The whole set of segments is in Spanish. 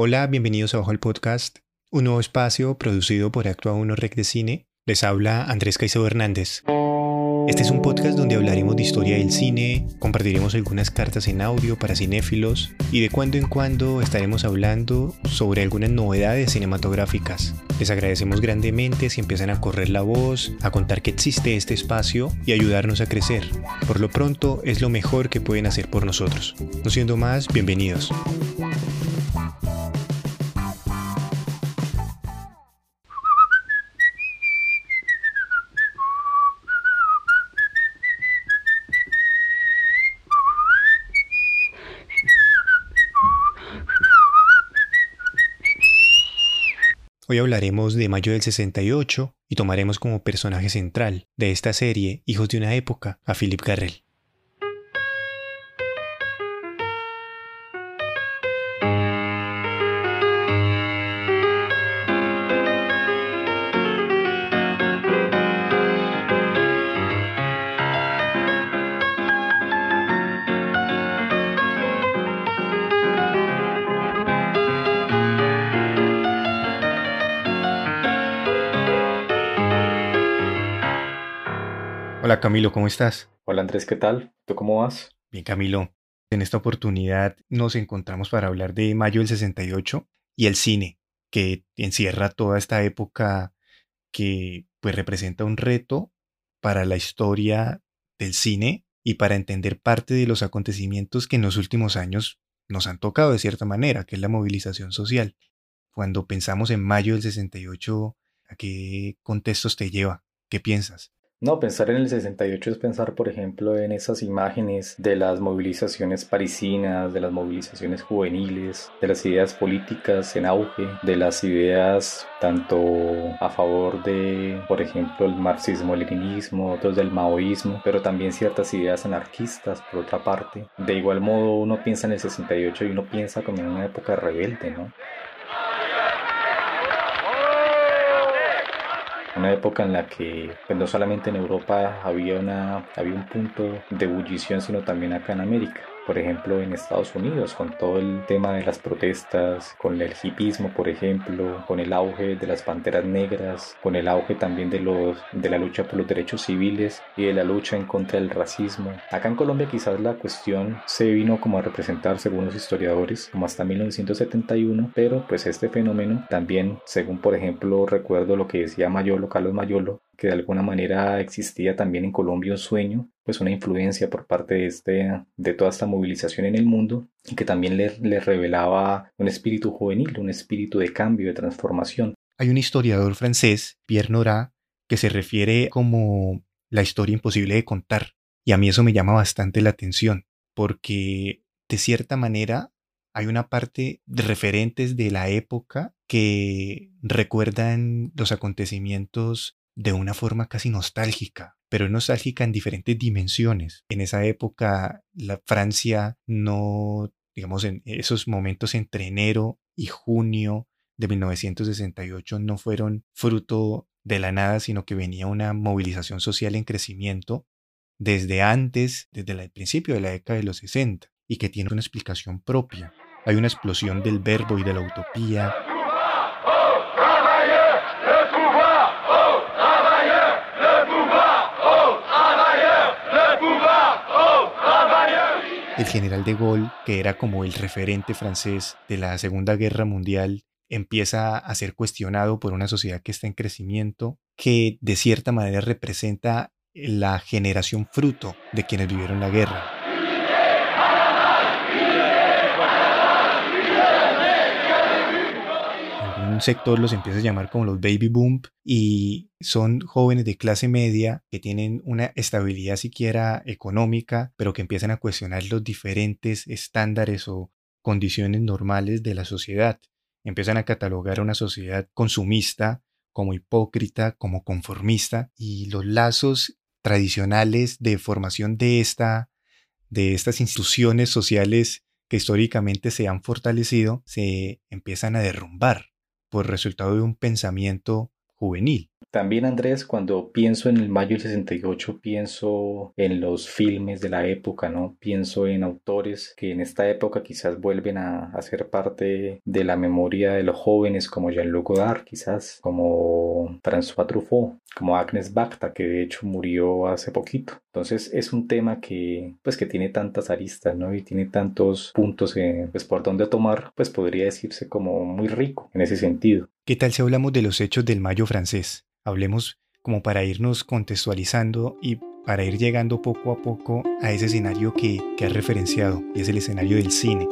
Hola, bienvenidos a Bajo el Podcast, un nuevo espacio producido por Actua 1 Rec de Cine. Les habla Andrés Caicedo Hernández. Este es un podcast donde hablaremos de historia del cine, compartiremos algunas cartas en audio para cinéfilos y de cuando en cuando estaremos hablando sobre algunas novedades cinematográficas. Les agradecemos grandemente si empiezan a correr la voz, a contar que existe este espacio y ayudarnos a crecer. Por lo pronto es lo mejor que pueden hacer por nosotros. No siendo más, bienvenidos. Hoy hablaremos de mayo del 68 y tomaremos como personaje central de esta serie Hijos de una época a Philip Garrel. Hola Camilo, ¿cómo estás? Hola Andrés, ¿qué tal? ¿Tú cómo vas? Bien Camilo, en esta oportunidad nos encontramos para hablar de mayo del 68 y el cine, que encierra toda esta época que pues representa un reto para la historia del cine y para entender parte de los acontecimientos que en los últimos años nos han tocado de cierta manera, que es la movilización social. Cuando pensamos en mayo del 68, ¿a qué contextos te lleva? ¿Qué piensas? No, pensar en el 68 es pensar, por ejemplo, en esas imágenes de las movilizaciones parisinas, de las movilizaciones juveniles, de las ideas políticas en auge, de las ideas tanto a favor de, por ejemplo, el marxismo-leninismo, otros del maoísmo, pero también ciertas ideas anarquistas, por otra parte. De igual modo, uno piensa en el 68 y uno piensa como en una época rebelde, ¿no? Una época en la que pues, no solamente en Europa había, una, había un punto de ebullición, sino también acá en América por ejemplo, en Estados Unidos, con todo el tema de las protestas, con el hipismo, por ejemplo, con el auge de las panteras negras, con el auge también de, los, de la lucha por los derechos civiles y de la lucha en contra del racismo. Acá en Colombia quizás la cuestión se vino como a representar, según los historiadores, como hasta 1971, pero pues este fenómeno también, según por ejemplo recuerdo lo que decía Mayolo, Carlos Mayolo, que de alguna manera existía también en Colombia un sueño, pues una influencia por parte de, este, de toda esta movilización en el mundo y que también le, le revelaba un espíritu juvenil, un espíritu de cambio, de transformación. Hay un historiador francés, Pierre Nora, que se refiere como la historia imposible de contar. Y a mí eso me llama bastante la atención, porque de cierta manera hay una parte de referentes de la época que recuerdan los acontecimientos de una forma casi nostálgica, pero nostálgica en diferentes dimensiones. En esa época, la Francia no, digamos, en esos momentos entre enero y junio de 1968 no fueron fruto de la nada, sino que venía una movilización social en crecimiento desde antes, desde el principio de la década de los 60, y que tiene una explicación propia. Hay una explosión del verbo y de la utopía, el general de Gaulle, que era como el referente francés de la Segunda Guerra Mundial, empieza a ser cuestionado por una sociedad que está en crecimiento, que de cierta manera representa la generación fruto de quienes vivieron la guerra. Un sector los empieza a llamar como los baby boom y son jóvenes de clase media que tienen una estabilidad siquiera económica, pero que empiezan a cuestionar los diferentes estándares o condiciones normales de la sociedad. Empiezan a catalogar a una sociedad consumista como hipócrita, como conformista y los lazos tradicionales de formación de esta de estas instituciones sociales que históricamente se han fortalecido se empiezan a derrumbar por resultado de un pensamiento juvenil. También Andrés, cuando pienso en el mayo del 68, pienso en los filmes de la época, ¿no? Pienso en autores que en esta época quizás vuelven a, ser parte de la memoria de los jóvenes, como Jean-Luc Godard, quizás, como François Truffaut, como Agnes Bacta, que de hecho murió hace poquito. Entonces es un tema que, pues, que tiene tantas aristas, ¿no? Y tiene tantos puntos, eh, pues, por donde tomar, pues podría decirse como muy rico en ese sentido. ¿Qué tal si hablamos de los hechos del mayo francés? Hablemos como para irnos contextualizando y para ir llegando poco a poco a ese escenario que, que has referenciado, y es el escenario del cine.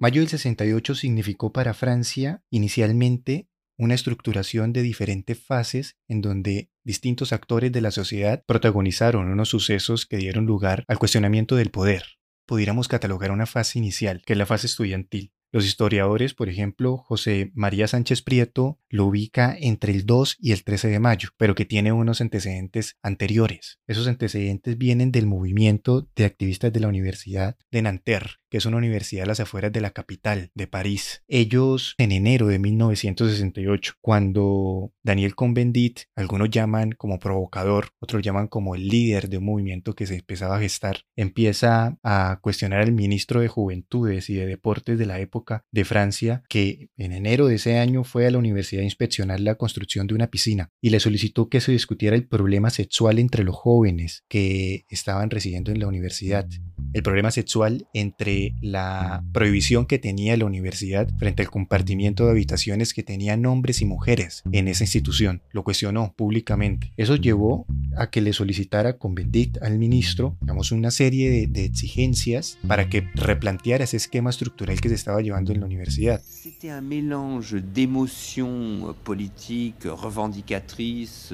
Mayo del 68 significó para Francia inicialmente una estructuración de diferentes fases en donde distintos actores de la sociedad protagonizaron unos sucesos que dieron lugar al cuestionamiento del poder. Pudiéramos catalogar una fase inicial, que es la fase estudiantil, los historiadores, por ejemplo, José María Sánchez Prieto lo ubica entre el 2 y el 13 de mayo, pero que tiene unos antecedentes anteriores. Esos antecedentes vienen del movimiento de activistas de la Universidad de Nanterre, que es una universidad a las afueras de la capital, de París. Ellos, en enero de 1968, cuando Daniel Cohn-Bendit, algunos llaman como provocador, otros llaman como el líder de un movimiento que se empezaba a gestar, empieza a cuestionar al ministro de Juventudes y de Deportes de la época de Francia que en enero de ese año fue a la universidad a inspeccionar la construcción de una piscina y le solicitó que se discutiera el problema sexual entre los jóvenes que estaban residiendo en la universidad. El problema sexual entre la prohibición que tenía la universidad frente al compartimiento de habitaciones que tenían hombres y mujeres en esa institución. Lo cuestionó públicamente. Eso llevó a que le solicitara con Bendit al ministro, digamos, una serie de, de exigencias para que replanteara ese esquema estructural que se estaba llevando en la universidad. C'était un mélange d'émotions politiques, revendicatrices,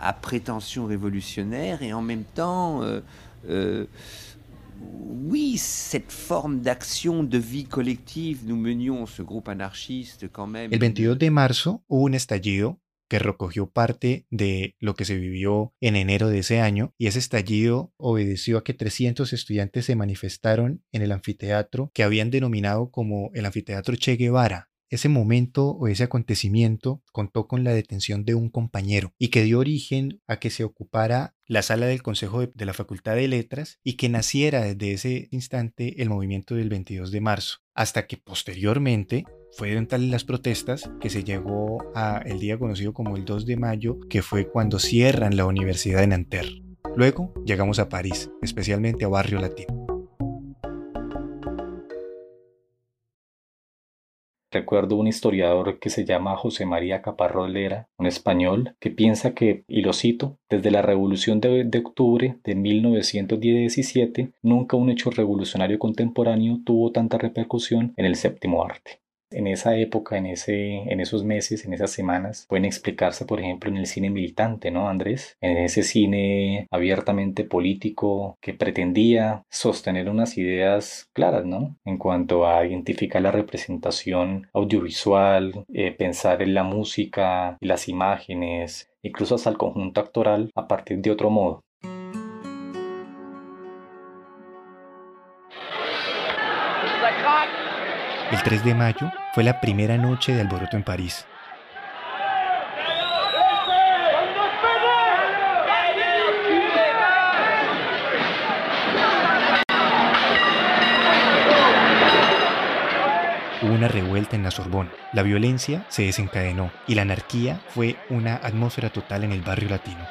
à prétention révolutionnaire et en même temps, euh, euh, oui, cette forme de vie collective, nous menions ce groupe anarchiste quand même. El 22 de marzo hubo un estallido que recogió parte de lo que se vivió en enero de ese año y ese estallido obedeció a que 300 estudiantes se manifestaron en el anfiteatro que habían denominado como el anfiteatro Che Guevara. Ese momento o ese acontecimiento contó con la detención de un compañero y que dio origen a que se ocupara la sala del Consejo de, la Facultad de Letras y que naciera desde ese instante el movimiento del 22 de marzo, hasta que posteriormente fueron tales las protestas que se llegó a el día conocido como el 2 de mayo, que fue cuando cierran la Universidad de Nanterre. Luego llegamos a París, especialmente a Barrio Latino. Recuerdo un historiador que se llama José María Caparro Lera, un español, que piensa que, y lo cito, desde la Revolución de, de octubre de 1917, nunca un hecho revolucionario contemporáneo tuvo tanta repercusión en el séptimo arte. En esa época, en, ese, en esos meses, en esas semanas, pueden explicarse, por ejemplo, en el cine militante, ¿no, Andrés? En ese cine abiertamente político que pretendía sostener unas ideas claras, ¿no? En cuanto a identificar la representación audiovisual, eh, pensar en la música, las imágenes, incluso hasta el conjunto actoral a partir de otro modo. El 3 de mayo fue la primera noche de alboroto en París. Hubo una revuelta en la Sorbona. La violencia se desencadenó y la anarquía fue una atmósfera total en el barrio latino.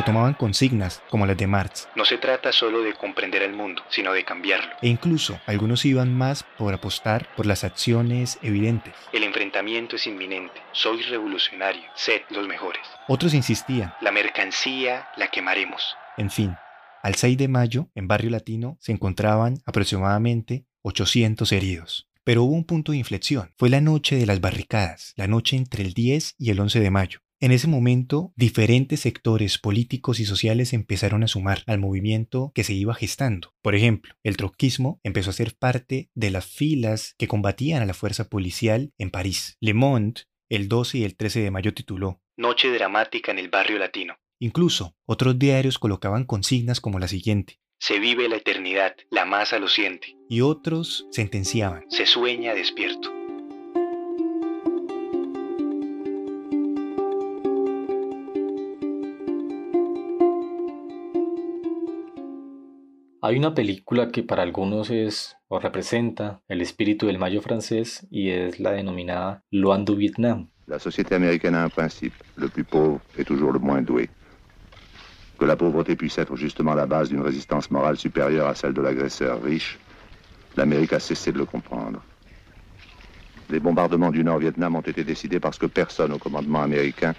Se tomaban consignas como las de Marx. No se trata solo de comprender el mundo, sino de cambiarlo. E incluso algunos iban más por apostar por las acciones evidentes. El enfrentamiento es inminente. Soy revolucionario. Sed los mejores. Otros insistían. La mercancía la quemaremos. En fin, al 6 de mayo, en Barrio Latino, se encontraban aproximadamente 800 heridos. Pero hubo un punto de inflexión. Fue la noche de las barricadas, la noche entre el 10 y el 11 de mayo. En ese momento, diferentes sectores políticos y sociales empezaron a sumar al movimiento que se iba gestando. Por ejemplo, el trotskismo empezó a ser parte de las filas que combatían a la fuerza policial en París. Le Monde, el 12 y el 13 de mayo tituló Noche dramática en el barrio latino. Incluso, otros diarios colocaban consignas como la siguiente. Se vive la eternidad, la masa lo siente. Y otros sentenciaban. Se sueña despierto. Hay una película que para algunos es o representa el espíritu mayo francés y la denominada Loin du Vietnam. La société américaine a un principe, le plus pauvre est toujours le moins doué. Que la pauvreté puisse être justement la base d'une résistance morale supérieure à celle de l'agresseur riche, l'Amérique a cessé de le comprendre. Les bombardements du Nord-Vietnam ont été décidés parce que personne au commandement américain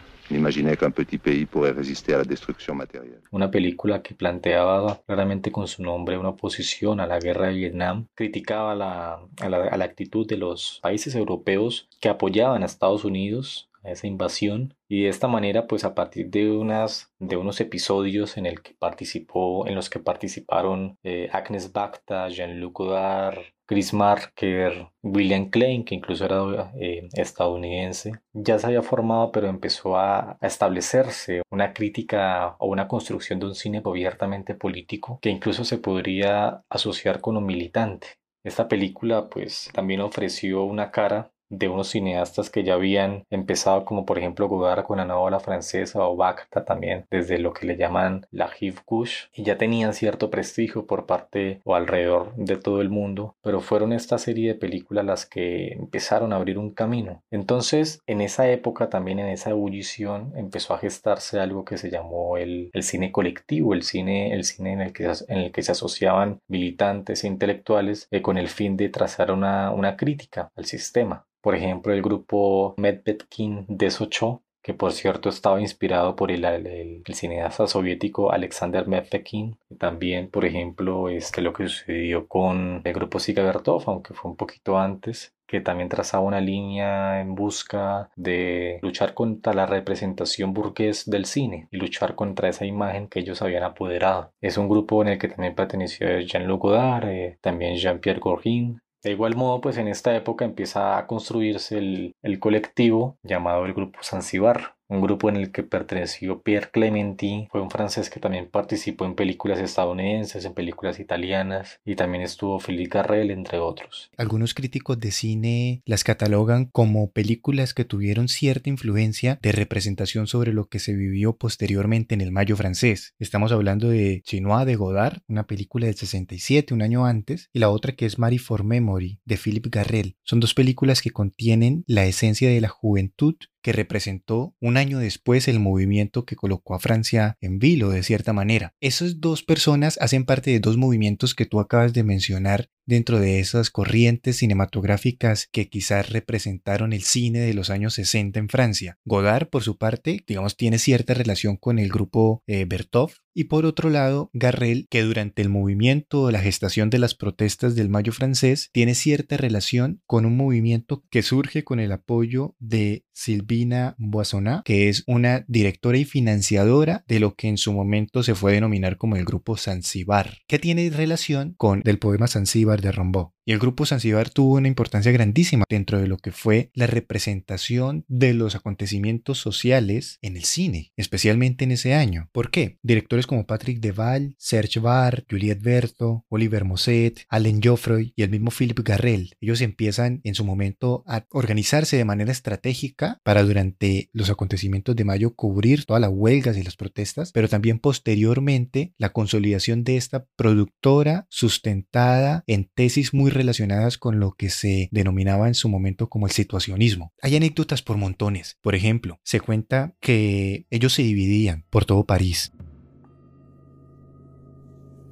Una película que planteaba claramente con su nombre una oposición a la guerra de Vietnam, criticaba la, a, la, a la actitud de los países europeos que apoyaban a Estados Unidos esa invasión y de esta manera pues a partir de unas de unos episodios en el que participó en los que participaron eh, Agnes Bacta, Jean-Luc Godard, Chris Marker, William Klein, que incluso era eh, estadounidense, ya se había formado, pero empezó a, establecerse una crítica o una construcción de un cine abiertamente político que incluso se podría asociar con un militante. Esta película pues también ofreció una cara de unos cineastas que ya habían empezado, como por ejemplo Godard con la novela francesa o Bacta también, desde lo que le llaman la Hiv Kush, y ya tenían cierto prestigio por parte o alrededor de todo el mundo, pero fueron esta serie de películas las que empezaron a abrir un camino. Entonces, en esa época, también en esa ebullición, empezó a gestarse algo que se llamó el, el cine colectivo, el cine, el cine en el que, en el que se asociaban militantes e intelectuales eh, con el fin de trazar una, una crítica al sistema. Por ejemplo, el grupo Medvedkin Desocho, que por cierto estaba inspirado por el, cineasta soviético Alexander Medvedkin. También, por ejemplo, este, lo que sucedió con el grupo Siga Bertov, aunque fue un poquito antes, que también trazaba una línea en busca de luchar contra la representación burgués del cine y luchar contra esa imagen que ellos habían apoderado. Es un grupo en el que también perteneció Jean-Luc Godard, eh, también Jean-Pierre Gorin, de igual modo, pues en esta época empieza a construirse el, el colectivo llamado el Grupo Zanzibar, un grupo en el que perteneció Pierre Clementi, fue un francés que también participó en películas estadounidenses, en películas italianas, y también estuvo Philippe Garrel, entre otros. Algunos críticos de cine las catalogan como películas que tuvieron cierta influencia de representación sobre lo que se vivió posteriormente en el Mayo francés. Estamos hablando de Chinois de Godard, una película del 67, un año antes, y la otra que es Marie for Memory, de Philippe Garrel. Son dos películas que contienen la esencia de la juventud que representó un año después el movimiento que colocó a Francia en vilo de cierta manera. Esas dos personas hacen parte de dos movimientos que tú acabas de mencionar dentro de esas corrientes cinematográficas que quizás representaron el cine de los años 60 en Francia. Godard, por su parte, digamos, tiene cierta relación con el grupo eh, y por otro lado, Garrel, que durante el movimiento o la gestación de las protestas del Mayo francés, tiene cierta relación con un movimiento que surge con el apoyo de Sylvina Boissonat, que es una directora y financiadora de lo que en su momento se fue a denominar como el grupo Zanzibar, que tiene relación con el poema Zanzibar de Rimbaud. El grupo Zanzibar tuvo una importancia grandísima dentro de lo que fue la representación de los acontecimientos sociales en el cine, especialmente en ese año. ¿Por qué? Directores como Patrick Deval, Serge Barr, Juliette Berto, Oliver Mosset, Allen Joffroy y el mismo Philippe Garrel. Ellos empiezan en su momento a organizarse de manera estratégica para durante los acontecimientos de mayo cubrir todas las huelgas y las protestas, pero también posteriormente la consolidación de esta productora sustentada en tesis muy relacionadas con lo que se denominaba en su momento como el situacionismo. Hay anécdotas por montones. Por ejemplo, se cuenta que ellos se dividían por todo París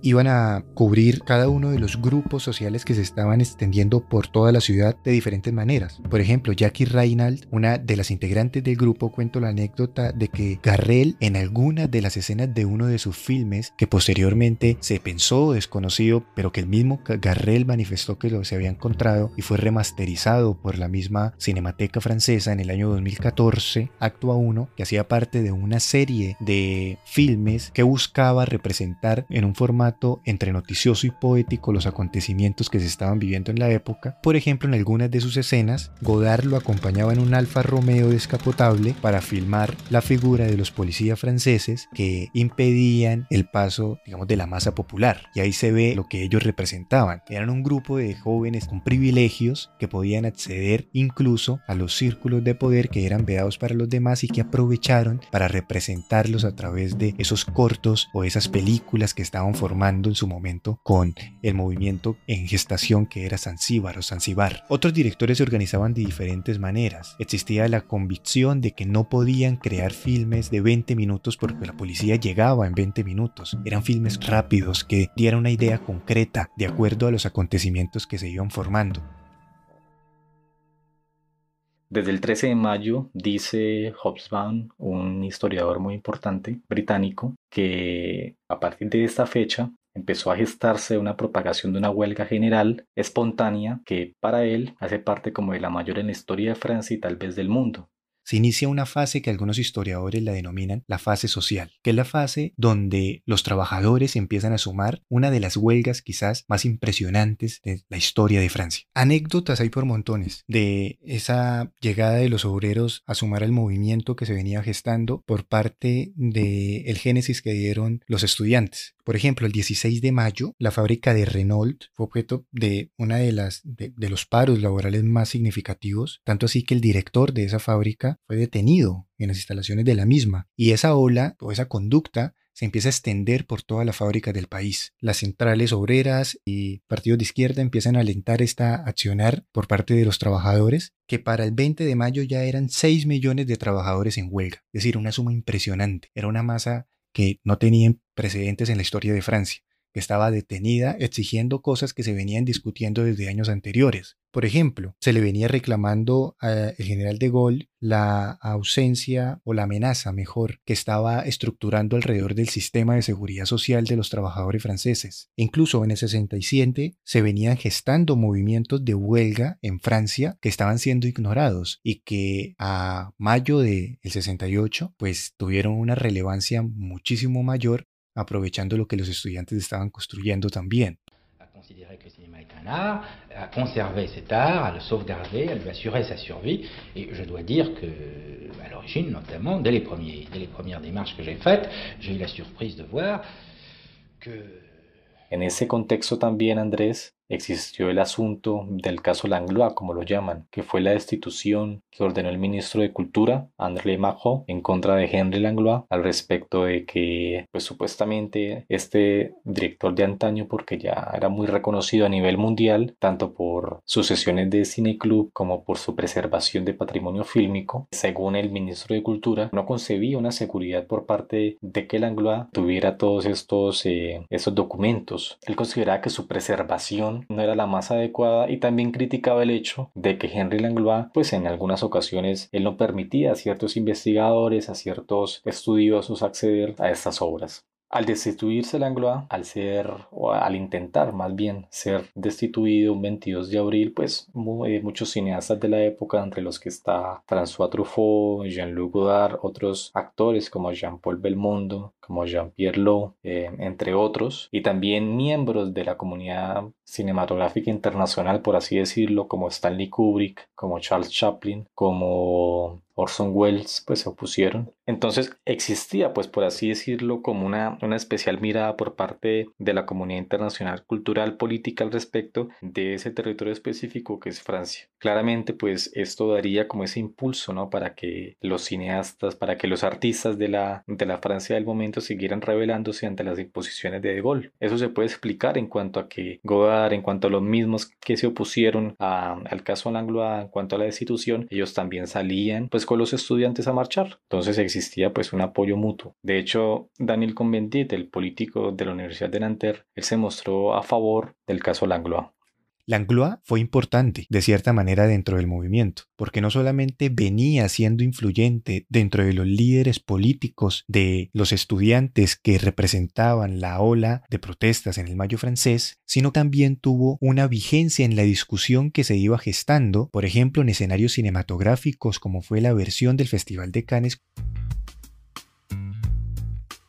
iban a cubrir cada uno de los grupos sociales que se estaban extendiendo por toda la ciudad de diferentes maneras. Por ejemplo, Jackie Reinald, una de las integrantes del grupo, cuento la anécdota de que Garrel en alguna de las escenas de uno de sus filmes, que posteriormente se pensó desconocido, pero que el mismo Garrel manifestó que lo se había encontrado y fue remasterizado por la misma Cinemateca Francesa en el año 2014, actúa 1, que hacía parte de una serie de filmes que buscaba representar en un formato entre noticioso y poético los acontecimientos que se estaban viviendo en la época. Por ejemplo, en algunas de sus escenas, Godard lo acompañaba en un Alfa Romeo descapotable para filmar la figura de los policías franceses que impedían el paso, digamos, de la masa popular. Y ahí se ve lo que ellos representaban. Eran un grupo de jóvenes con privilegios que podían acceder incluso a los círculos de poder que eran vedados para los demás y que aprovecharon para representarlos a través de esos cortos o esas películas que estaban formando en su momento con el movimiento en gestación que era Zanzíbar o Zanzibar. Otros directores se organizaban de diferentes maneras. Existía la convicción de que no podían crear filmes de 20 minutos porque la policía llegaba en 20 minutos. Eran filmes rápidos que dieran una idea concreta de acuerdo a los acontecimientos que se iban formando. Desde el 13 de mayo dice Hobsbawm, un historiador muy importante británico, que a partir de esta fecha empezó a gestarse una propagación de una huelga general espontánea que para él hace parte como de la mayor en la historia de Francia y tal vez del mundo se inicia una fase que algunos historiadores la denominan la fase social, que es la fase donde los trabajadores empiezan a sumar una de las huelgas quizás más impresionantes de la historia de Francia. Anécdotas hay por montones de esa llegada de los obreros a sumar al movimiento que se venía gestando por parte del el génesis que dieron los estudiantes. Por ejemplo, el 16 de mayo, la fábrica de Renault fue objeto de una de las de, los paros laborales más significativos, tanto así que el director de esa fábrica fue detenido en las instalaciones de la misma y esa ola o esa conducta se empieza a extender por toda la fábrica del país. Las centrales obreras y partidos de izquierda empiezan a alentar esta accionar por parte de los trabajadores, que para el 20 de mayo ya eran 6 millones de trabajadores en huelga, es decir, una suma impresionante. Era una masa que no tenían precedentes en la historia de Francia que estaba detenida exigiendo cosas que se venían discutiendo desde años anteriores. Por ejemplo, se le venía reclamando al general de Gaulle la ausencia o la amenaza, mejor, que estaba estructurando alrededor del sistema de seguridad social de los trabajadores franceses. Incluso en el 67 se venían gestando movimientos de huelga en Francia que estaban siendo ignorados y que a mayo del 68 pues tuvieron una relevancia muchísimo mayor aprovechando lo que los estudiantes estaban construyendo también. A considérer que le cinéma est un art, à conserver cet art, à le sauvegarder, à lui assurer sa survie. Et je dois dire que, à l'origine, notamment, dès les, premiers, dès les premières démarches que j'ai faites, j'ai eu la surprise de voir que... En ese contexto también, Andrés, existió el asunto del caso Langlois, como lo llaman, que fue la destitución que ordenó el ministro de Cultura, André Majo, en contra de Henry Langlois, al respecto de que, pues supuestamente, este director de antaño, porque ya era muy reconocido a nivel mundial, tanto por sus sesiones de cine club como por su preservación de patrimonio fílmico, según el ministro de Cultura, no concebía una seguridad por parte de que Langlois tuviera todos estos, eh, estos documentos. Él consideraba que su preservación no era la más adecuada y también criticaba el hecho de que Henry Langlois, pues en algunas ocasiones, él no permitía a ciertos investigadores, a ciertos estudiosos acceder a estas obras. Al destituirse Langlois, al ser, o al intentar más bien ser destituido un 22 de abril, pues eh, muchos cineastas de la época, entre los que está François Truffaut, Jean-Luc Godard, otros actores como Jean-Paul Belmondo, como Jean-Pierre Lowe, eh, entre otros, y también miembros de la comunidad cinematográfica internacional, por así decirlo, como Stanley Kubrick, como Charles Chaplin, como Orson Welles pues se opusieron. Entonces existía pues por así decirlo como una, una especial mirada por parte de la comunidad internacional cultural política al respecto de ese territorio específico que es Francia. Claramente pues esto daría como ese impulso ¿no? para que los cineastas, para que los artistas de la, de la Francia del momento siguieran rebelándose ante las imposiciones de De Gaulle. Eso se puede explicar en cuanto a que Godard, en cuanto a los mismos que se opusieron al caso Langlois, en cuanto a la destitución, ellos también salían pues con los estudiantes a marchar. Entonces existía pues un apoyo mutuo. De hecho, Daniel Conventit, el político de la Universidad de Nanterre, él se mostró a favor del caso Langlois. Langlois fue importante, de cierta manera, dentro del movimiento, porque no solamente venía siendo influyente dentro de los líderes políticos de los estudiantes que representaban la ola de protestas en el Mayo francés, sino también tuvo una vigencia en la discusión que se iba gestando, por ejemplo, en escenarios cinematográficos como fue la versión del Festival de Cannes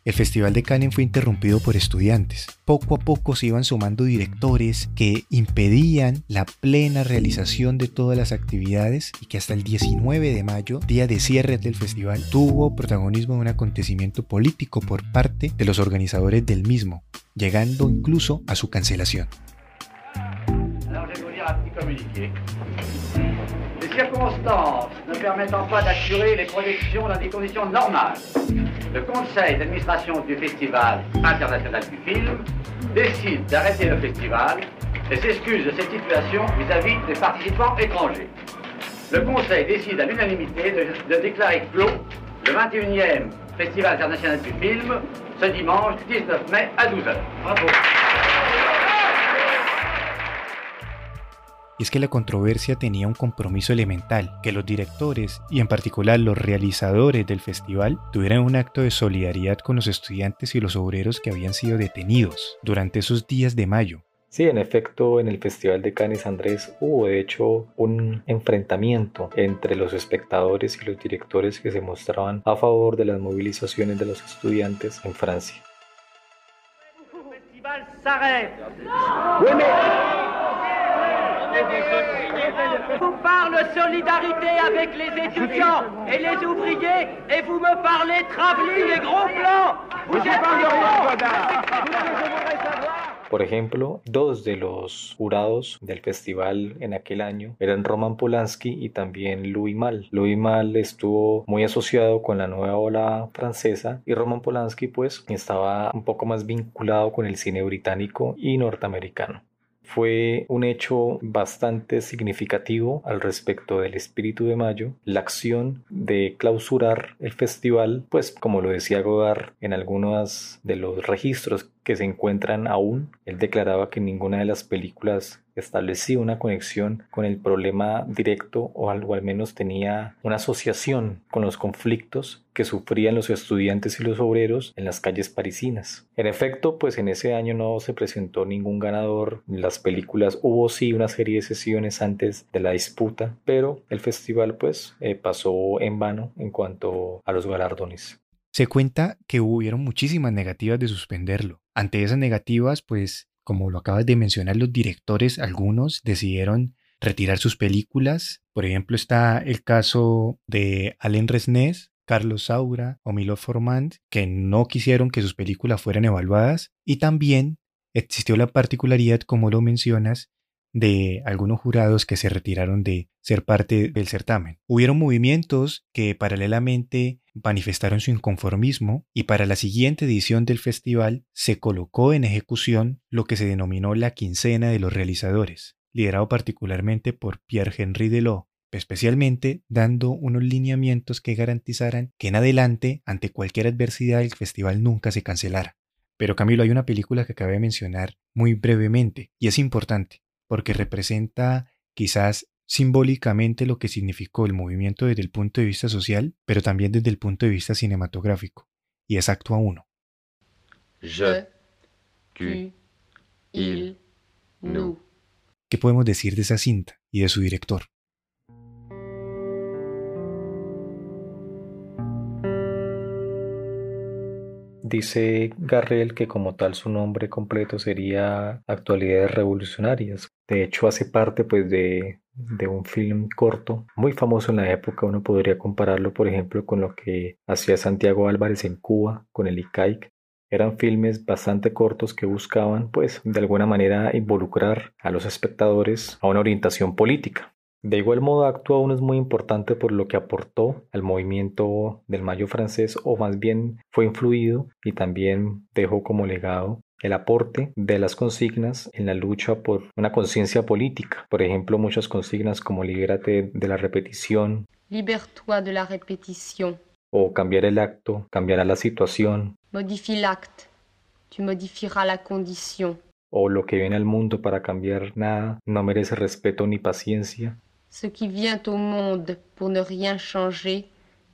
el Festival de Cannes fue interrumpido por estudiantes. Poco a poco se iban sumando directores que impedían la plena realización de todas las actividades y que hasta el 19 de mayo, día de cierre del festival, tuvo protagonismo de un acontecimiento político por parte de los organizadores del mismo, llegando incluso a su cancelación. Circonstances ne permettant pas d'assurer les projections dans des conditions normales, le conseil d'administration du Festival international du film décide d'arrêter le festival et s'excuse de cette situation vis-à-vis des participants étrangers. Le conseil décide à l'unanimité de, de déclarer clos le 21e Festival international du film ce dimanche 19 mai à 12h. Bravo. Y es que la controversia tenía un compromiso elemental, que los directores y en particular los realizadores del festival tuvieran un acto de solidaridad con los estudiantes y los obreros que habían sido detenidos durante esos días de mayo. Sí, en efecto, en el Festival de Cannes Andrés hubo de hecho un enfrentamiento entre los espectadores y los directores que se mostraban a favor de las movilizaciones de los estudiantes en Francia. Vous parle solidarité avec les étudiants et les ouvriers et vous me parlez travelling et gros plans. Vous êtes Por ejemplo, dos de los jurados del festival en aquel año eran Roman Polanski y también Louis Mal. Louis Mal estuvo muy asociado con la nueva ola francesa y Roman Polanski pues estaba un poco más vinculado con el cine británico y norteamericano fue un hecho bastante significativo al respecto del espíritu de mayo, la acción de clausurar el festival, pues como lo decía Godard en algunos de los registros que se encuentran aún, él declaraba que ninguna de las películas establecía una conexión con el problema directo o algo al menos tenía una asociación con los conflictos que sufrían los estudiantes y los obreros en las calles parisinas. En efecto, pues en ese año no se presentó ningún ganador. Las películas hubo sí una serie de sesiones antes de la disputa, pero el festival pues eh, pasó en vano en cuanto a los galardones. Se cuenta que hubieron muchísimas negativas de suspenderlo. Ante esas negativas, pues, como lo acabas de mencionar, los directores, algunos decidieron retirar sus películas. Por ejemplo, está el caso de Alain Resnés, Carlos Saura o Milo Formand, que no quisieron que sus películas fueran evaluadas. Y también existió la particularidad, como lo mencionas, de algunos jurados que se retiraron de ser parte del certamen. Hubieron movimientos que paralelamente manifestaron su inconformismo y para la siguiente edición del festival se colocó en ejecución lo que se denominó la quincena de los realizadores, liderado particularmente por Pierre-Henri Delot, especialmente dando unos lineamientos que garantizaran que en adelante, ante cualquier adversidad, el festival nunca se cancelara. Pero Camilo, hay una película que acabé de mencionar muy brevemente y es importante porque representa quizás simbólicamente lo que significó el movimiento desde el punto de vista social, pero también desde el punto de vista cinematográfico, y es Actua 1. Je, tu, il, nous. ¿Qué podemos decir de esa cinta y de su director? Dice Garrel que como tal su nombre completo sería Actualidades Revolucionarias. De hecho hace parte pues de, de un film corto muy famoso en la época. Uno podría compararlo por ejemplo con lo que hacía Santiago Álvarez en Cuba con el ICAIC. Eran filmes bastante cortos que buscaban pues de alguna manera involucrar a los espectadores a una orientación política. De igual modo, Actua 1 es muy importante por lo que aportó al movimiento del Mayo francés, o más bien fue influido y también dejó como legado el aporte de las consignas en la lucha por una conciencia política. Por ejemplo, muchas consignas como libérate de la repetición. Libère-toi de la répétition. O cambiar el acto, cambiará la situación. Modifie l'acte, tu modifieras la condition. O lo que viene al mundo para cambiar nada no merece respeto ni paciencia. Ce qui vient au monde pour ne rien changer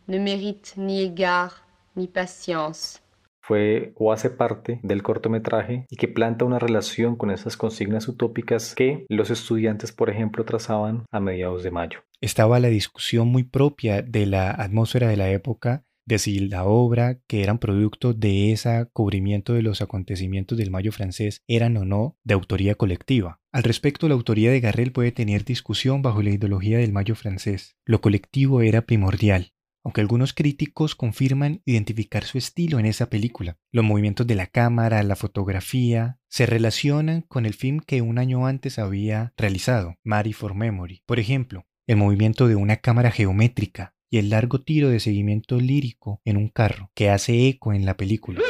ne mérite ni égard ni patience. Fue o hace parte del cortometraje y que planta una relación con esas consignas utópicas que los estudiantes, por ejemplo, trazaban a mediados de mayo. Estaba la discusión muy propia de la atmósfera de la época de si la obra, que eran producto de ese cubrimiento de los acontecimientos del Mayo francés, eran o no de autoría colectiva. Al respecto, la autoría de Garrel puede tener discusión bajo la ideología del Mayo francés. Lo colectivo era primordial, aunque algunos críticos confirman identificar su estilo en esa película. Los movimientos de la cámara, la fotografía, se relacionan con el film que un año antes había realizado, Mary for Memory. Por ejemplo, el movimiento de una cámara geométrica, y el largo tiro de seguimiento lírico en un carro que hace eco en la película.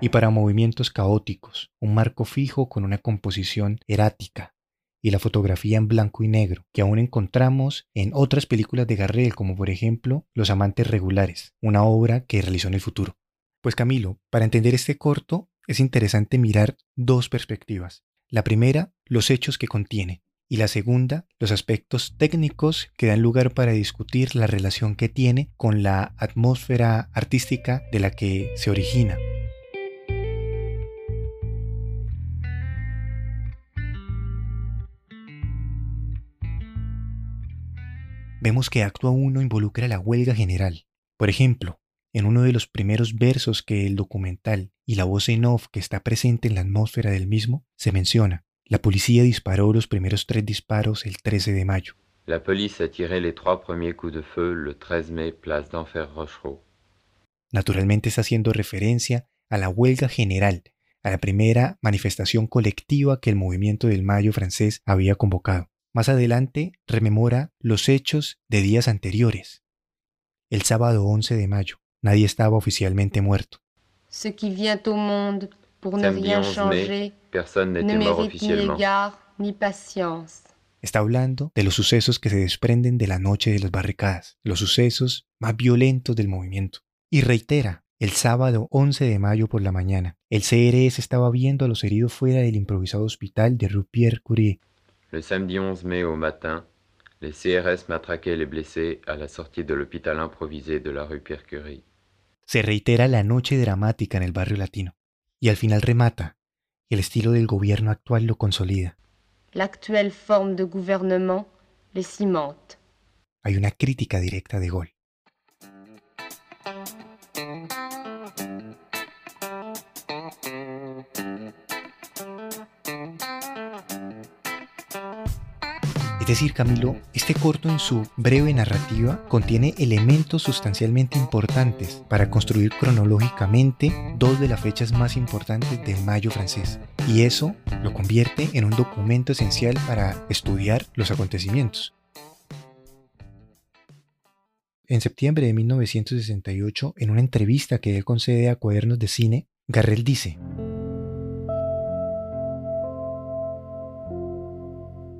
Y para movimientos caóticos, un marco fijo con una composición erática y la fotografía en blanco y negro, que aún encontramos en otras películas de Garrel, como por ejemplo Los Amantes Regulares, una obra que realizó en el futuro. Pues Camilo, para entender este corto es interesante mirar dos perspectivas. La primera, los hechos que contiene, y la segunda, los aspectos técnicos que dan lugar para discutir la relación que tiene con la atmósfera artística de la que se origina. Vemos que acto 1 involucra la huelga general. Por ejemplo, en uno de los primeros versos que el documental y la voz en off que está presente en la atmósfera del mismo se menciona, la policía disparó los primeros tres disparos el 13 de mayo. La police a tiré les trois premiers coups de feu le 13 mai, place d'Enfer Rochereau. Naturalmente está haciendo referencia a la huelga general, a la primera manifestación colectiva que el movimiento del Mayo francés había convocado. Más adelante rememora los hechos de días anteriores. El sábado 11 de mayo, nadie estaba oficialmente muerto. Ce qui vient au monde pour ne rien changer ni Está hablando de los sucesos que se desprenden de la noche de las barricadas, los sucesos más violentos del movimiento. Y reitera, el sábado 11 de mayo por la mañana, el CRS estaba viendo a los heridos fuera del improvisado hospital de Rue Pierre Curie. Le samedi 11 mai au matin, les CRS matraquaient les blessés à la sortie de l'hôpital improvisé de la rue Pierre Curie. Se reitera la noche dramática en el barrio latino. Y al final remata, y el estilo del gobierno actual lo consolida. L'actuelle forme de gouvernement les cimente. Hay una crítica directa de Gol. Es decir, Camilo, este corto en su breve narrativa contiene elementos sustancialmente importantes para construir cronológicamente dos de las fechas más importantes del Mayo francés. Y eso lo convierte en un documento esencial para estudiar los acontecimientos. En septiembre de 1968, en una entrevista que él concede a Cuadernos de Cine, Garrel dice,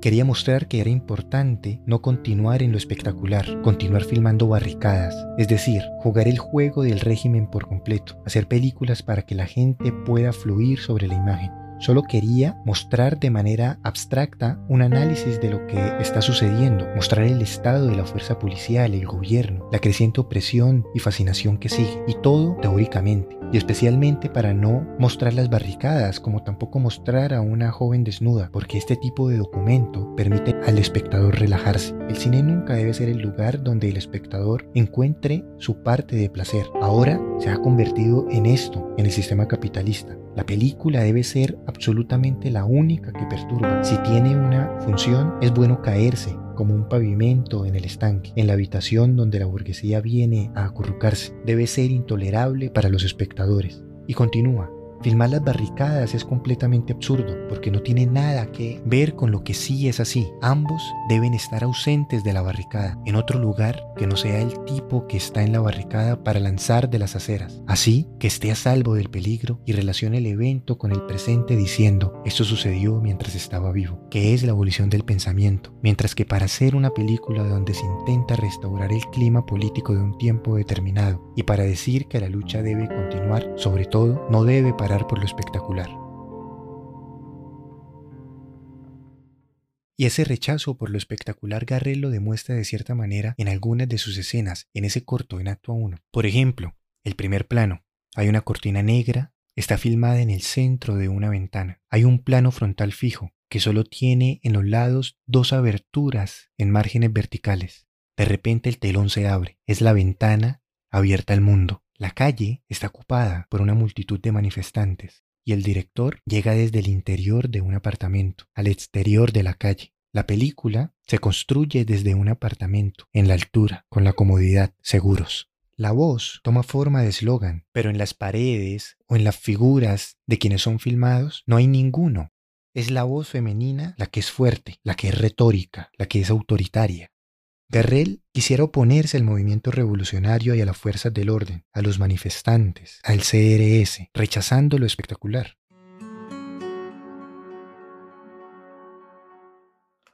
Quería mostrar que era importante no continuar en lo espectacular, continuar filmando barricadas, es decir, jugar el juego del régimen por completo, hacer películas para que la gente pueda fluir sobre la imagen. Solo quería mostrar de manera abstracta un análisis de lo que está sucediendo, mostrar el estado de la fuerza policial, el gobierno, la creciente opresión y fascinación que sigue, y todo teóricamente, y especialmente para no mostrar las barricadas, como tampoco mostrar a una joven desnuda, porque este tipo de documento permite al espectador relajarse. El cine nunca debe ser el lugar donde el espectador encuentre su parte de placer. Ahora se ha convertido en esto, en el sistema capitalista. La película debe ser absolutamente la única que perturba. Si tiene una función, es bueno caerse como un pavimento en el estanque, en la habitación donde la burguesía viene a acurrucarse. Debe ser intolerable para los espectadores. Y continúa, Filmar las barricadas es completamente absurdo porque no tiene nada que ver con lo que sí es así. Ambos deben estar ausentes de la barricada, en otro lugar que no sea el tipo que está en la barricada para lanzar de las aceras. Así que esté a salvo del peligro y relacione el evento con el presente diciendo, esto sucedió mientras estaba vivo, que es la abolición del pensamiento. Mientras que para hacer una película donde se intenta restaurar el clima político de un tiempo determinado y para decir que la lucha debe continuar, sobre todo, no debe parar por lo espectacular. Y ese rechazo por lo espectacular Garrel lo demuestra de cierta manera en algunas de sus escenas, en ese corto en acto 1. Por ejemplo, el primer plano. Hay una cortina negra, está filmada en el centro de una ventana. Hay un plano frontal fijo, que solo tiene en los lados dos aberturas en márgenes verticales. De repente el telón se abre. Es la ventana abierta al mundo. La calle está ocupada por una multitud de manifestantes y el director llega desde el interior de un apartamento, al exterior de la calle. La película se construye desde un apartamento, en la altura, con la comodidad, seguros. La voz toma forma de eslogan, pero en las paredes o en las figuras de quienes son filmados no hay ninguno. Es la voz femenina la que es fuerte, la que es retórica, la que es autoritaria. Garrel quisiera oponerse al movimiento revolucionario y a las fuerzas del orden, a los manifestantes, al CRS, rechazando lo espectacular.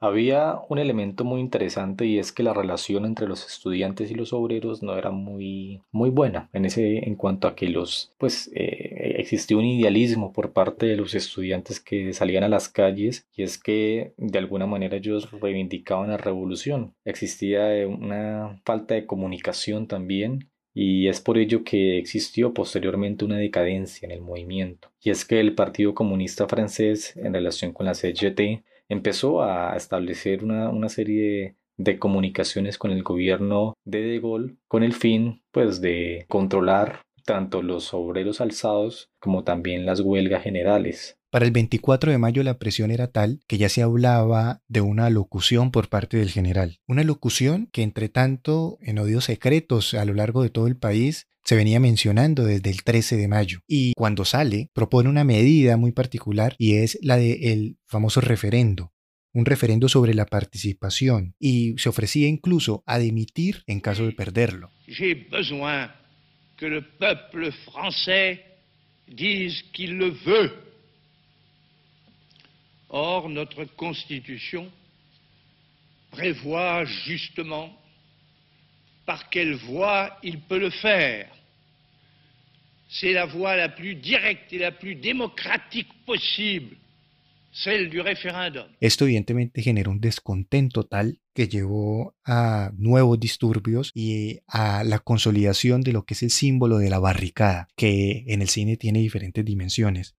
Había un elemento muy interesante y es que la relación entre los estudiantes y los obreros no era muy, muy buena en, ese, en cuanto a que los, pues, eh, existía un idealismo por parte de los estudiantes que salían a las calles y es que de alguna manera ellos reivindicaban la revolución. Existía una falta de comunicación también y es por ello que existió posteriormente una decadencia en el movimiento. Y es que el Partido Comunista Francés, en relación con la CGT, empezó a establecer una, serie de comunicaciones con el gobierno de De Gaulle con el fin pues de controlar tanto los obreros alzados como también las huelgas generales. Para el 24 de mayo la presión era tal que ya se hablaba de una locución por parte del general. Una locución que entre tanto en odios secretos a lo largo de todo el país se venía mencionando desde el 13 de mayo. Y cuando sale propone una medida muy particular y es la del famoso referendo un referendo sobre la participación y se ofrecía incluso a dimitir en caso de perderlo. J'ai besoin que le peuple français dise qu'il le veut. Or, notre Constitution prévoit justement par quelle voie il peut le faire. C'est la voie la plus directe et la plus démocratique possible esto evidentemente generó un descontento tal que llevó a nuevos disturbios y a la consolidación de lo que es el símbolo de la barricada, que en el cine tiene diferentes dimensiones.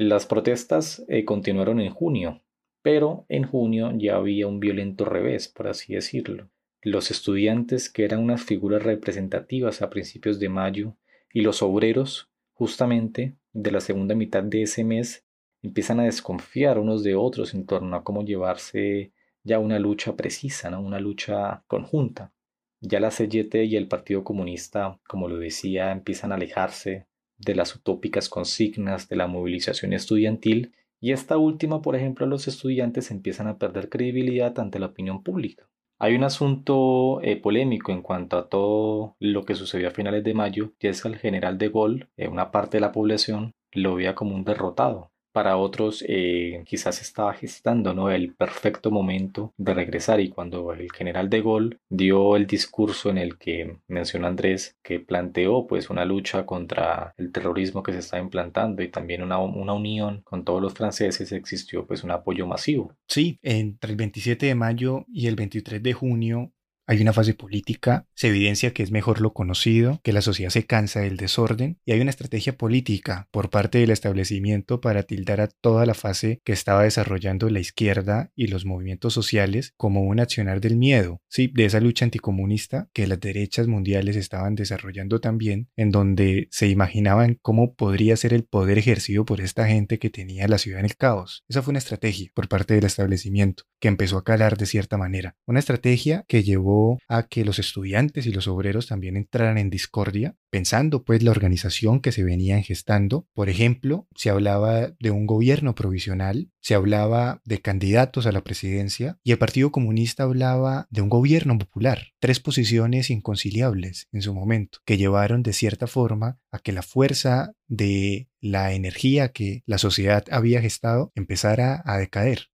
Las protestas eh, continuaron en junio, pero en junio ya había un violento revés, por así decirlo. Los estudiantes, que eran unas figuras representativas a principios de mayo, y los obreros, justamente de la segunda mitad de ese mes, empiezan a desconfiar unos de otros en torno a cómo llevarse ya una lucha precisa, ¿no? una lucha conjunta. Ya la CGT y el Partido Comunista, como lo decía, empiezan a alejarse de las utópicas consignas de la movilización estudiantil y esta última, por ejemplo, los estudiantes empiezan a perder credibilidad ante la opinión pública. Hay un asunto eh, polémico en cuanto a todo lo que sucedió a finales de mayo, y es que el general de Gaulle, eh, una parte de la población, lo veía como un derrotado para otros eh, quizás estaba gestando ¿no? el perfecto momento de regresar y cuando el general de Gaulle dio el discurso en el que mencionó Andrés que planteó pues una lucha contra el terrorismo que se está implantando y también una, una unión con todos los franceses existió pues un apoyo masivo. Sí, entre el 27 de mayo y el 23 de junio hay una fase política, se evidencia que es mejor lo conocido, que la sociedad se cansa del desorden y hay una estrategia política por parte del establecimiento para tildar a toda la fase que estaba desarrollando la izquierda y los movimientos sociales como un accionar del miedo, sí, de esa lucha anticomunista que las derechas mundiales estaban desarrollando también, en donde se imaginaban cómo podría ser el poder ejercido por esta gente que tenía la ciudad en el caos. Esa fue una estrategia por parte del establecimiento que empezó a calar de cierta manera, una estrategia que llevó a que los estudiantes y los obreros también entraran en discordia, pensando pues la organización que se venía gestando. Por ejemplo, se hablaba de un gobierno provisional, se hablaba de candidatos a la presidencia y el Partido Comunista hablaba de un gobierno popular. Tres posiciones inconciliables en su momento, que llevaron de cierta forma a que la fuerza de la energía que la sociedad había gestado empezara a decaer.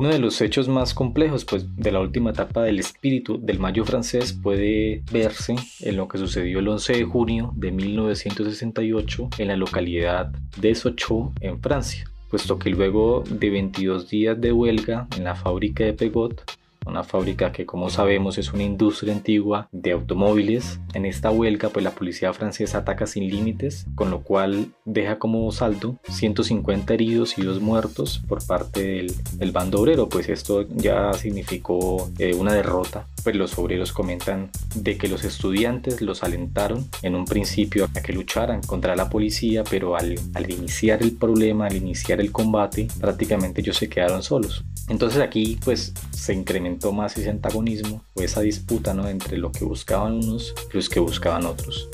Uno de los hechos más complejos pues, de la última etapa del espíritu del Mayo francés puede verse en lo que sucedió el 11 de junio de 1968 en la localidad de Sochaux, en Francia, puesto que luego de 22 días de huelga en la fábrica de Pegot, una fábrica que como sabemos es una industria antigua de automóviles. En esta huelga pues la policía francesa ataca sin límites, con lo cual deja como saldo 150 heridos y dos muertos por parte del, bando obrero, pues esto ya significó eh, una derrota. Pues los obreros comentan de que los estudiantes los alentaron en un principio a que lucharan contra la policía, pero al, al iniciar el problema, al iniciar el combate, prácticamente ellos se quedaron solos. Entonces aquí pues se incrementó más ese antagonismo o esa disputa ¿no? entre lo que buscaban unos y los que buscaban otros.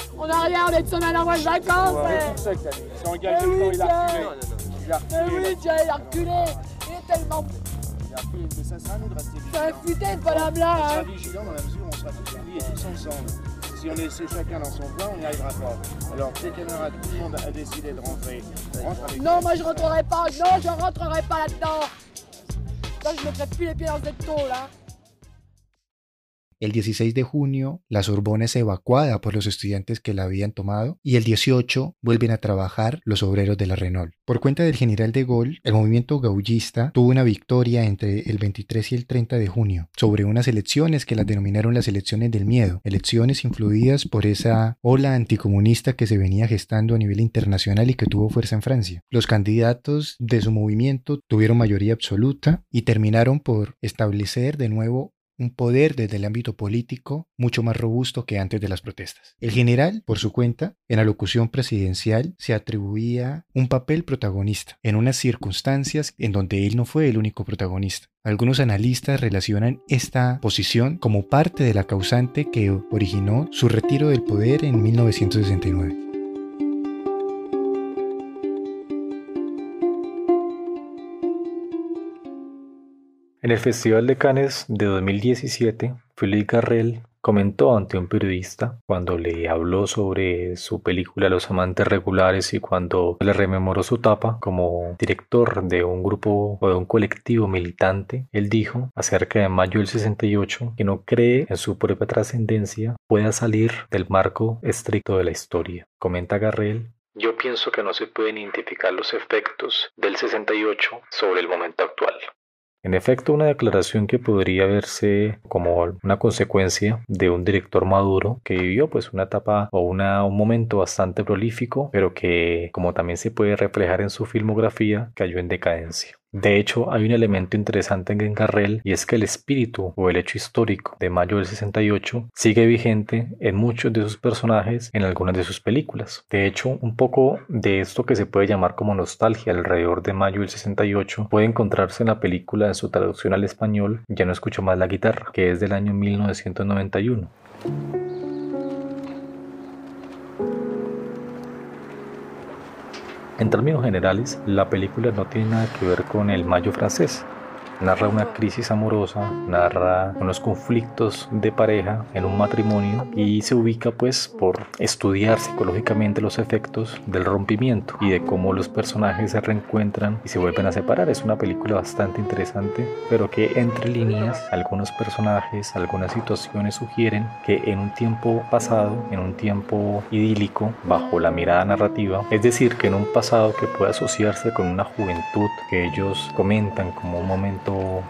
Si on laissait chacun dans son coin, on n'y arrivera pas. Alors, dès qu'il y en aura, tout le monde a décidé de rentrer. Rentre avec non, moi je rentrerai pas. Non, je rentrerai pas là-dedans. Ça, je mettrai plus les pieds dans cette tôle, là. El 16 de junio, la Sorbona es evacuada por los estudiantes que la habían tomado y el 18 vuelven a trabajar los obreros de la Renault. Por cuenta del general de Gaulle, el movimiento gaullista tuvo una victoria entre el 23 y el 30 de junio sobre unas elecciones que las denominaron las elecciones del miedo, elecciones influidas por esa ola anticomunista que se venía gestando a nivel internacional y que tuvo fuerza en Francia. Los candidatos de su movimiento tuvieron mayoría absoluta y terminaron por establecer de nuevo un poder desde el ámbito político mucho más robusto que antes de las protestas. El general, por su cuenta, en la locución presidencial se atribuía un papel protagonista en unas circunstancias en donde él no fue el único protagonista. Algunos analistas relacionan esta posición como parte de la causante que originó su retiro del poder en 1969. En el Festival de Cannes de 2017, Philippe Garrel comentó ante un periodista cuando le habló sobre su película Los amantes regulares y cuando le rememoró su etapa como director de un grupo o de un colectivo militante, él dijo acerca de mayo del 68 que no cree en su propia trascendencia pueda salir del marco estricto de la historia. Comenta Garrel yo pienso que no se pueden identificar los efectos del 68 sobre el momento actual. En efecto, una declaración que podría verse como una consecuencia de un director maduro que vivió pues una etapa o una, un momento bastante prolífico, pero que como también se puede reflejar en su filmografía, cayó en decadencia. De hecho, hay un elemento interesante en Garrel y es que el espíritu o el hecho histórico de mayo del 68 sigue vigente en muchos de sus personajes en algunas de sus películas. De hecho, un poco de esto que se puede llamar como nostalgia alrededor de mayo del 68 puede encontrarse en la película en su traducción al español Ya no escucho más la guitarra, que es del año 1991. En términos generales, la película no tiene nada que ver con el mayo francés, narra una crisis amorosa, narra unos conflictos de pareja en un matrimonio y se ubica pues por estudiar psicológicamente los efectos del rompimiento y de cómo los personajes se reencuentran y se vuelven a separar. Es una película bastante interesante, pero que entre líneas algunos personajes, algunas situaciones sugieren que en un tiempo pasado, en un tiempo idílico, bajo la mirada narrativa, es decir, que en un pasado que puede asociarse con una juventud que ellos comentan como un momento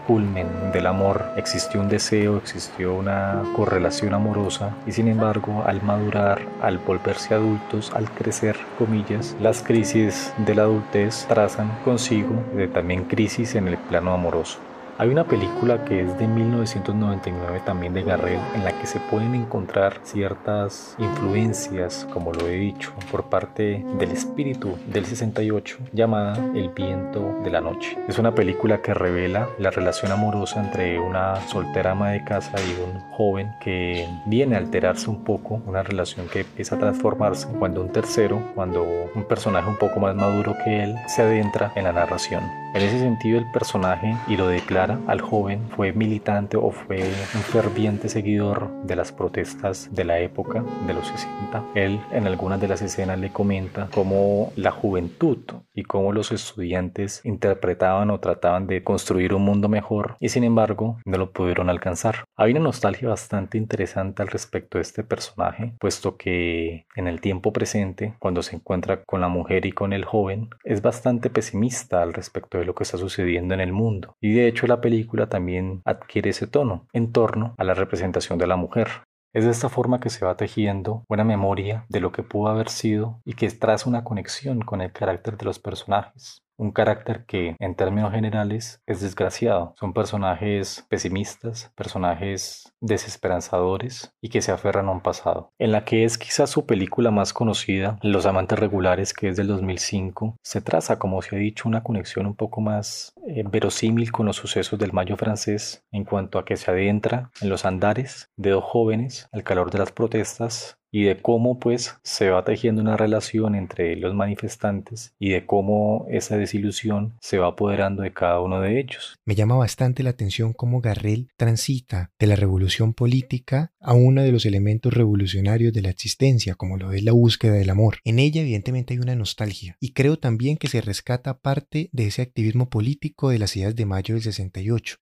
culmen del amor existió un deseo, existió una correlación amorosa y sin embargo al madurar, al volverse adultos, al crecer, comillas, las crisis de la adultez trazan consigo también crisis en el plano amoroso. Hay una película que es de 1999 también de Garrel en la que se pueden encontrar ciertas influencias, como lo he dicho, por parte del espíritu del 68 llamada El viento de la noche. Es una película que revela la relación amorosa entre una soltera ama de casa y un joven que viene a alterarse un poco, una relación que empieza a transformarse cuando un tercero, cuando un personaje un poco más maduro que él se adentra en la narración. En ese sentido el personaje, y lo declara al joven, fue militante o fue un ferviente seguidor de las protestas de la época de los 60. Él en algunas de las escenas le comenta cómo la juventud y cómo los estudiantes interpretaban o trataban de construir un mundo mejor y sin embargo no lo pudieron alcanzar. Hay una nostalgia bastante interesante al respecto de este personaje, puesto que en el tiempo presente, cuando se encuentra con la mujer y con el joven, es bastante pesimista al respecto de lo que está sucediendo en el mundo. Y de hecho la la película también adquiere ese tono en torno a la representación de la mujer. Es de esta forma que se va tejiendo una memoria de lo que pudo haber sido y que traza una conexión con el carácter de los personajes un carácter que en términos generales es desgraciado. Son personajes pesimistas, personajes desesperanzadores y que se aferran a un pasado. En la que es quizás su película más conocida, Los amantes regulares, que es del 2005, se traza, como se ha dicho, una conexión un poco más eh, verosímil con los sucesos del Mayo francés en cuanto a que se adentra en los andares de dos jóvenes al calor de las protestas y de cómo pues se va tejiendo una relación entre los manifestantes y de cómo esa desilusión se va apoderando de cada uno de ellos. Me llama bastante la atención cómo Garrel transita de la revolución política a uno de los elementos revolucionarios de la existencia, como lo es la búsqueda del amor. En ella evidentemente hay una nostalgia y creo también que se rescata parte de ese activismo político de las ideas de mayo del 68,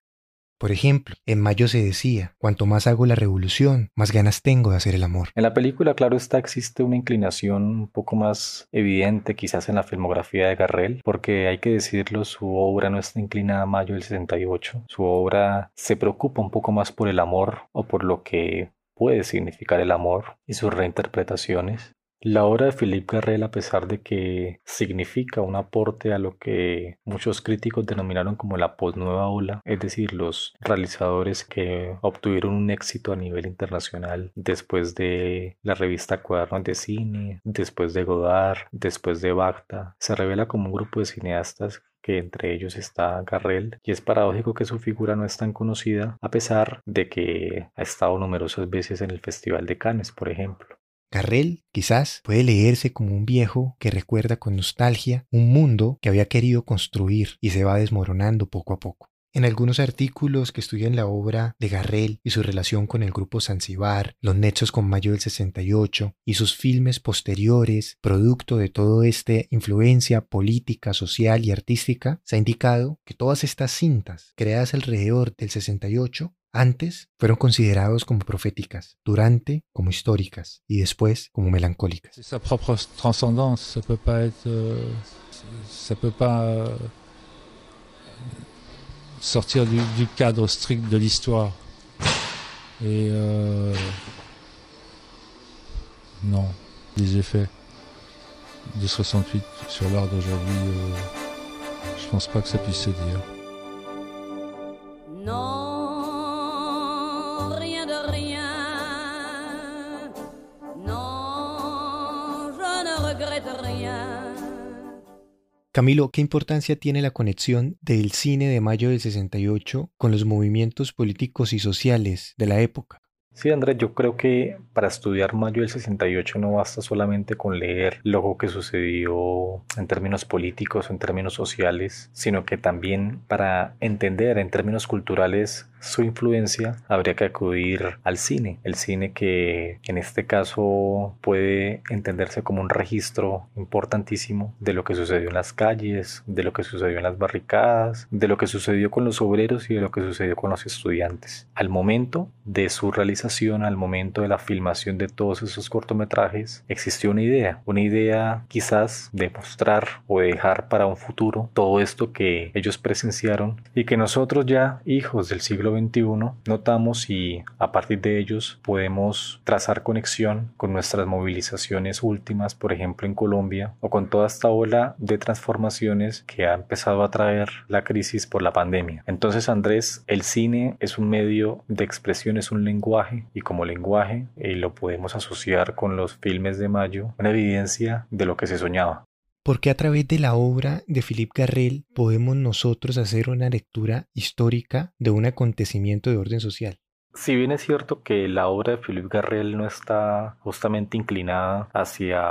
por ejemplo, en mayo se decía, cuanto más hago la revolución, más ganas tengo de hacer el amor. En la película, claro está, existe una inclinación un poco más evidente quizás en la filmografía de Garrel, porque hay que decirlo, su obra no está inclinada a mayo del 68. Su obra se preocupa un poco más por el amor o por lo que puede significar el amor y sus reinterpretaciones. La obra de Philippe Garrel, a pesar de que significa un aporte a lo que muchos críticos denominaron como la postnueva ola, es decir, los realizadores que obtuvieron un éxito a nivel internacional después de la revista Cuadernos de Cine, después de Godard, después de Bacta, se revela como un grupo de cineastas que entre ellos está Garrel, y es paradójico que su figura no es tan conocida, a pesar de que ha estado numerosas veces en el Festival de Cannes, por ejemplo. Carrel quizás puede leerse como un viejo que recuerda con nostalgia un mundo que había querido construir y se va desmoronando poco a poco. En algunos artículos que estudian la obra de Garrel y su relación con el grupo Zanzibar, los nexos con Mayo del 68 y sus filmes posteriores, producto de toda esta influencia política, social y artística, se ha indicado que todas estas cintas creadas alrededor del 68 antes fueron considerados como proféticas, durante como históricas y después como melancólicas. Sa propre transcendance, ça peut pas être, euh, ça peut pas euh, sortir du, du, cadre strict de l'histoire. Et euh, non, les effets de 68 sur l'art d'aujourd'hui, euh, je pense pas que ça puisse se dire. Non. Camilo, ¿qué importancia tiene la conexión del cine de mayo del 68 con los movimientos políticos y sociales de la época? Sí, Andrés, yo creo que para estudiar mayo del 68 no basta solamente con leer lo que sucedió en términos políticos o en términos sociales, sino que también para entender en términos culturales su influencia, habría que acudir al cine. El cine que en este caso puede entenderse como un registro importantísimo de lo que sucedió en las calles, de lo que sucedió en las barricadas, de lo que sucedió con los obreros y de lo que sucedió con los estudiantes. Al momento de su realización, al momento de la filmación de todos esos cortometrajes, existió una idea, una idea quizás de mostrar o de dejar para un futuro todo esto que ellos presenciaron y que nosotros ya, hijos del siglo notamos y a partir de ellos podemos trazar conexión con nuestras movilizaciones últimas, por ejemplo en Colombia, o con toda esta ola de transformaciones que ha empezado a traer la crisis por la pandemia. Entonces, Andrés, el cine es un medio de expresión, es un lenguaje, y como lenguaje eh, lo podemos asociar con los filmes de Mayo, una evidencia de lo que se soñaba porque a través de la obra de Philippe Garrel podemos nosotros hacer una lectura histórica de un acontecimiento de orden social. Si bien es cierto que la obra de Philippe Garrel no está justamente inclinada hacia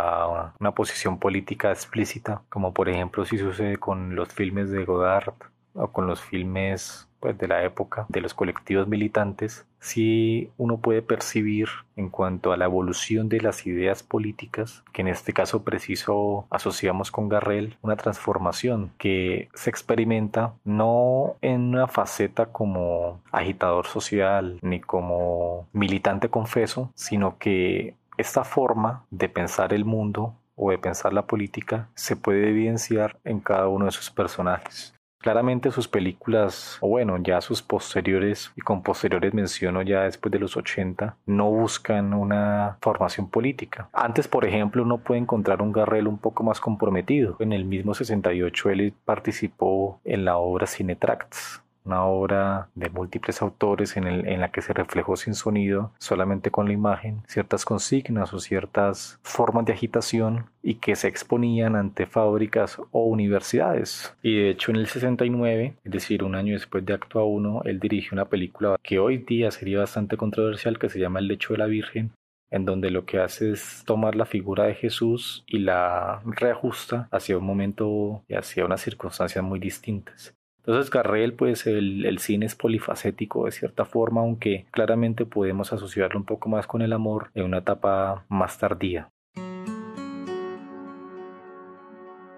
una posición política explícita, como por ejemplo si sucede con los filmes de Godard o con los filmes pues, de la época de los colectivos militantes, sí uno puede percibir en cuanto a la evolución de las ideas políticas, que en este caso preciso asociamos con Garrel, una transformación que se experimenta no en una faceta como agitador social ni como militante confeso, sino que esta forma de pensar el mundo o de pensar la política se puede evidenciar en cada uno de sus personajes. Claramente sus películas, o bueno, ya sus posteriores, y con posteriores menciono ya después de los 80, no buscan una formación política. Antes, por ejemplo, uno puede encontrar un Garrel un poco más comprometido. En el mismo 68 él participó en la obra Cinetracts, una obra de múltiples autores en, la que se reflejó sin sonido, solamente con la imagen, ciertas consignas o ciertas formas de agitación y que se exponían ante fábricas o universidades. Y de hecho en el 69, es decir, un año después de Acto 1, él dirigió una película que hoy día sería bastante controversial que se llama El lecho de la Virgen, en donde lo que hace es tomar la figura de Jesús y la reajusta hacia un momento y hacia unas circunstancias muy distintas. Entonces Garrel, pues el, el, cine es polifacético de cierta forma, aunque claramente podemos asociarlo un poco más con el amor en una etapa más tardía.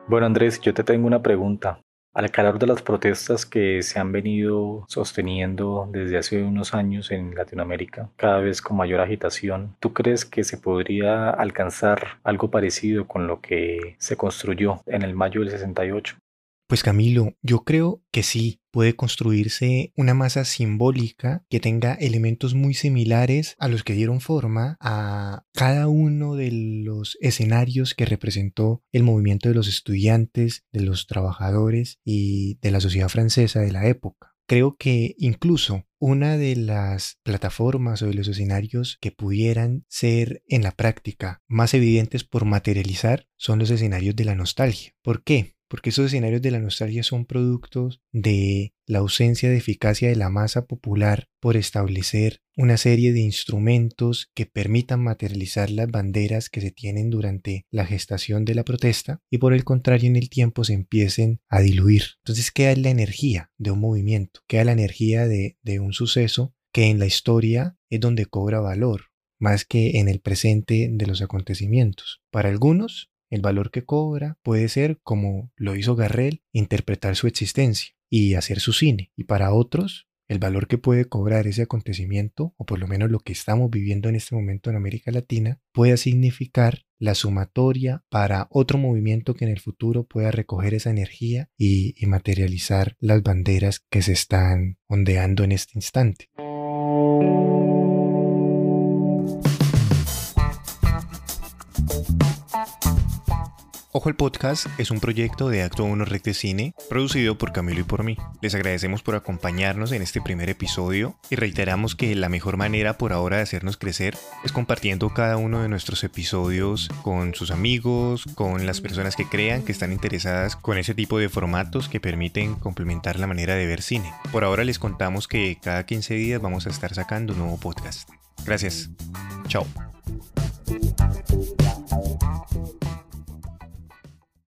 Bueno Andrés, yo te tengo una pregunta. Al calor de las protestas que se han venido sosteniendo desde hace unos años en Latinoamérica, cada vez con mayor agitación, ¿tú crees que se podría alcanzar algo parecido con lo que se construyó en el mayo del 68? Pues Camilo, yo creo que sí, puede construirse una masa simbólica que tenga elementos muy similares a los que dieron forma a cada uno de los escenarios que representó el movimiento de los estudiantes, de los trabajadores y de la sociedad francesa de la época. Creo que incluso una de las plataformas o de los escenarios que pudieran ser en la práctica más evidentes por materializar son los escenarios de la nostalgia. ¿Por qué? Porque esos escenarios de la nostalgia son productos de la ausencia de eficacia de la masa popular por establecer una serie de instrumentos que permitan materializar las banderas que se tienen durante la gestación de la protesta y por el contrario en el tiempo se empiecen a diluir. Entonces queda la energía de un movimiento, queda la energía de, de un suceso que en la historia es donde cobra valor, más que en el presente de los acontecimientos. Para algunos, el valor que cobra puede ser, como lo hizo Garrel, interpretar su existencia y hacer su cine. Y para otros, el valor que puede cobrar ese acontecimiento, o por lo menos lo que estamos viviendo en este momento en América Latina, puede significar la sumatoria para otro movimiento que en el futuro pueda recoger esa energía y, y materializar las banderas que se están ondeando en este instante. Ojo el Podcast es un proyecto de Acto 1 Rec de Cine, producido por Camilo y por mí. Les agradecemos por acompañarnos en este primer episodio y reiteramos que la mejor manera por ahora de hacernos crecer es compartiendo cada uno de nuestros episodios con sus amigos, con las personas que crean que están interesadas con ese tipo de formatos que permiten complementar la manera de ver cine. Por ahora les contamos que cada 15 días vamos a estar sacando un nuevo podcast. Gracias. Chao.